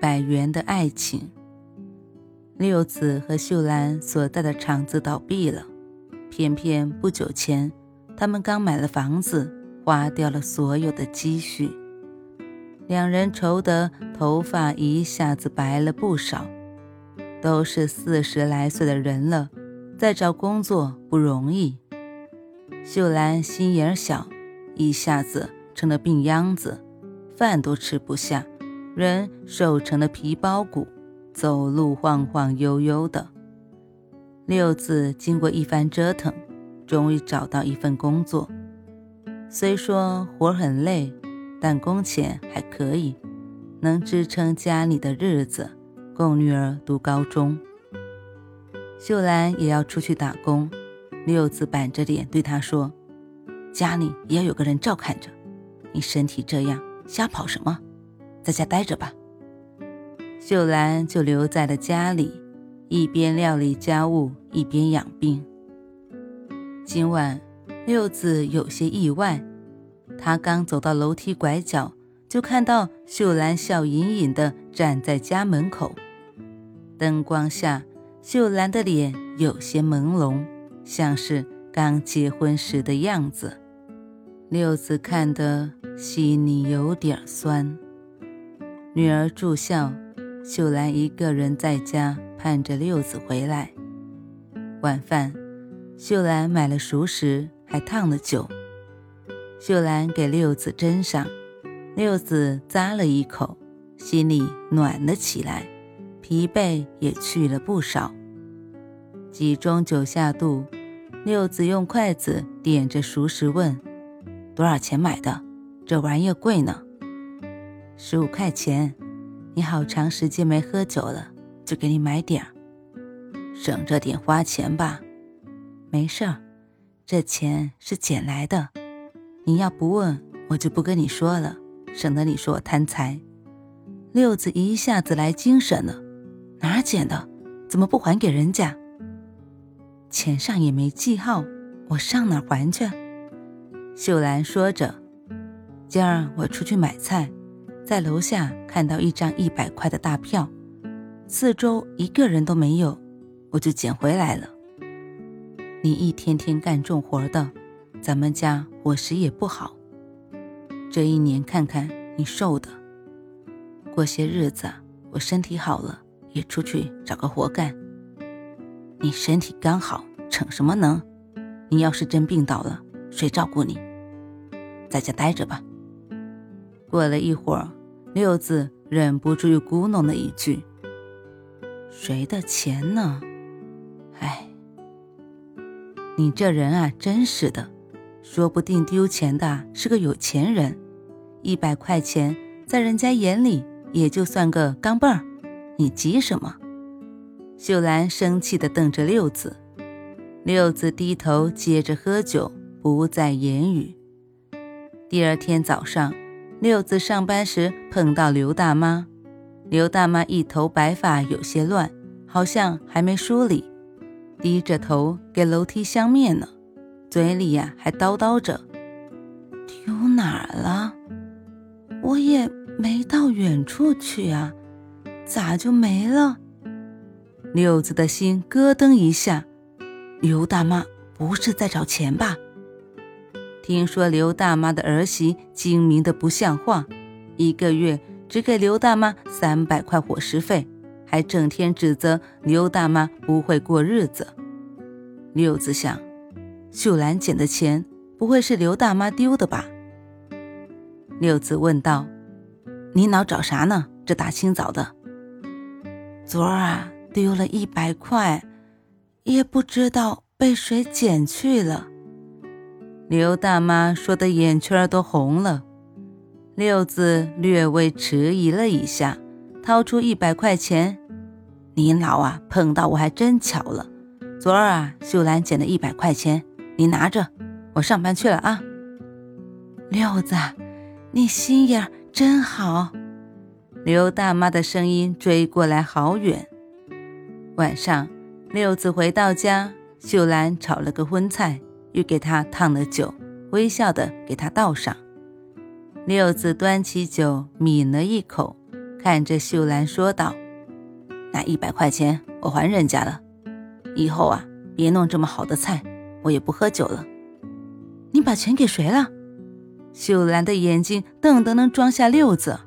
百元的爱情。六子和秀兰所在的厂子倒闭了，偏偏不久前，他们刚买了房子，花掉了所有的积蓄。两人愁得头发一下子白了不少，都是四十来岁的人了，再找工作不容易。秀兰心眼小，一下子成了病秧子，饭都吃不下。人瘦成了皮包骨，走路晃晃悠悠的。六子经过一番折腾，终于找到一份工作。虽说活很累，但工钱还可以，能支撑家里的日子，供女儿读高中。秀兰也要出去打工，六子板着脸对她说：“家里也要有个人照看着，你身体这样，瞎跑什么？”在家待着吧。秀兰就留在了家里，一边料理家务，一边养病。今晚六子有些意外，他刚走到楼梯拐角，就看到秀兰笑盈盈地站在家门口。灯光下，秀兰的脸有些朦胧，像是刚结婚时的样子。六子看得心里有点酸。女儿住校，秀兰一个人在家盼着六子回来。晚饭，秀兰买了熟食，还烫了酒。秀兰给六子斟上，六子咂了一口，心里暖了起来，疲惫也去了不少。几盅酒下肚，六子用筷子点着熟食问：“多少钱买的？这玩意贵呢？”十五块钱，你好长时间没喝酒了，就给你买点儿，省着点花钱吧。没事儿，这钱是捡来的。你要不问，我就不跟你说了，省得你说我贪财。六子一下子来精神了，哪儿捡的？怎么不还给人家？钱上也没记号，我上哪儿还去？秀兰说着，今儿我出去买菜。在楼下看到一张一百块的大票，四周一个人都没有，我就捡回来了。你一天天干重活的，咱们家伙食也不好。这一年看看你瘦的，过些日子我身体好了，也出去找个活干。你身体刚好，逞什么能？你要是真病倒了，谁照顾你？在家待着吧。过了一会儿。六子忍不住又咕哝了一句：“谁的钱呢？哎，你这人啊，真是的，说不定丢钱的是个有钱人。一百块钱在人家眼里也就算个钢镚儿，你急什么？”秀兰生气地瞪着六子，六子低头接着喝酒，不再言语。第二天早上。六子上班时碰到刘大妈，刘大妈一头白发有些乱，好像还没梳理，低着头给楼梯相面呢，嘴里呀还叨叨着：“丢哪儿了？我也没到远处去啊，咋就没了？”六子的心咯噔一下，刘大妈不是在找钱吧？听说刘大妈的儿媳精明的不像话，一个月只给刘大妈三百块伙食费，还整天指责刘大妈不会过日子。六子想，秀兰捡的钱不会是刘大妈丢的吧？六子问道：“你老找啥呢？这大清早的。”昨儿啊，丢了一百块，也不知道被谁捡去了。刘大妈说的眼圈都红了，六子略微迟疑了一下，掏出一百块钱。您老啊，碰到我还真巧了。昨儿啊，秀兰捡了一百块钱，你拿着，我上班去了啊。六子，你心眼真好。刘大妈的声音追过来好远。晚上，六子回到家，秀兰炒了个荤菜，又给他烫了酒，微笑的给他倒上。六子端起酒抿了一口，看着秀兰说道：“那一百块钱我还人家了。”以后啊，别弄这么好的菜，我也不喝酒了。你把钱给谁了？秀兰的眼睛瞪得能装下六子。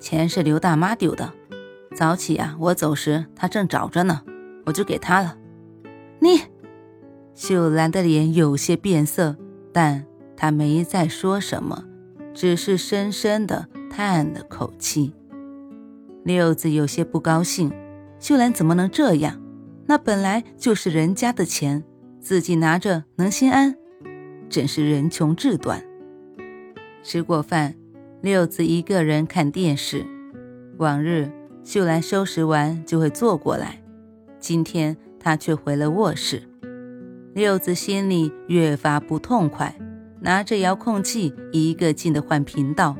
钱是刘大妈丢的，早起啊，我走时她正找着呢，我就给她了。你，秀兰的脸有些变色，但她没再说什么，只是深深的叹了口气。六子有些不高兴，秀兰怎么能这样？那本来就是人家的钱，自己拿着能心安？真是人穷志短。吃过饭，六子一个人看电视。往日秀兰收拾完就会坐过来，今天她却回了卧室。六子心里越发不痛快，拿着遥控器一个劲的换频道。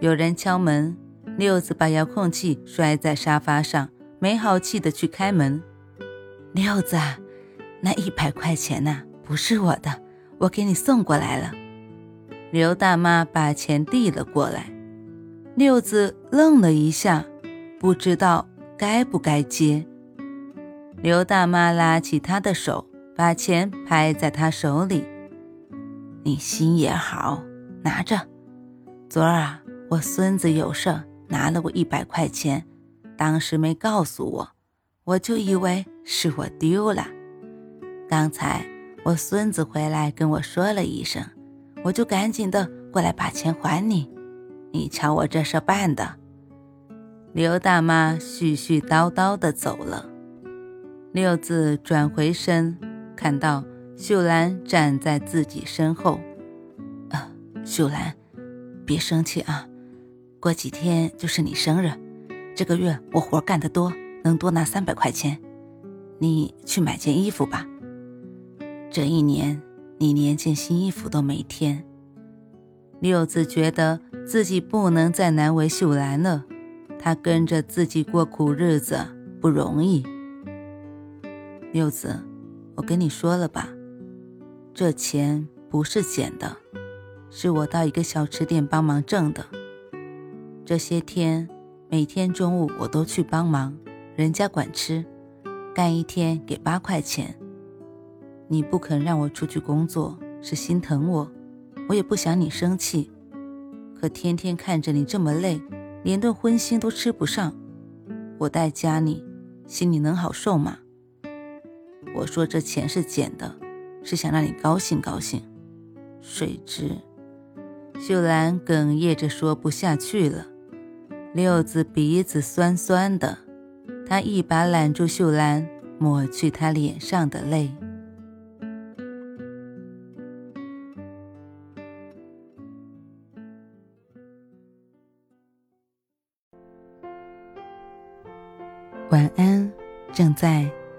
有人敲门，六子把遥控器摔在沙发上，没好气的去开门。六子，那一百块钱呢？不是我的，我给你送过来了。刘大妈把钱递了过来，六子愣了一下，不知道该不该接。刘大妈拉起他的手，把钱拍在他手里：“你心也好，拿着。昨儿啊，我孙子有事拿了我一百块钱，当时没告诉我，我就以为……”是我丢了。刚才我孙子回来跟我说了一声，我就赶紧的过来把钱还你。你瞧我这事办的。刘大妈絮絮叨叨的走了。六子转回身，看到秀兰站在自己身后。啊，秀兰，别生气啊，过几天就是你生日，这个月我活干得多，能多拿三百块钱。你去买件衣服吧。这一年，你连件新衣服都没添。六子觉得自己不能再难为秀兰了，她跟着自己过苦日子不容易。六子，我跟你说了吧，这钱不是捡的，是我到一个小吃店帮忙挣的。这些天，每天中午我都去帮忙，人家管吃。干一天给八块钱，你不肯让我出去工作，是心疼我，我也不想你生气。可天天看着你这么累，连顿荤腥都吃不上，我待家里心里能好受吗？我说这钱是捡的，是想让你高兴高兴。谁知，秀兰哽咽着说不下去了，六子鼻子酸酸的。他一把揽住秀兰，抹去她脸上的泪。晚安，正在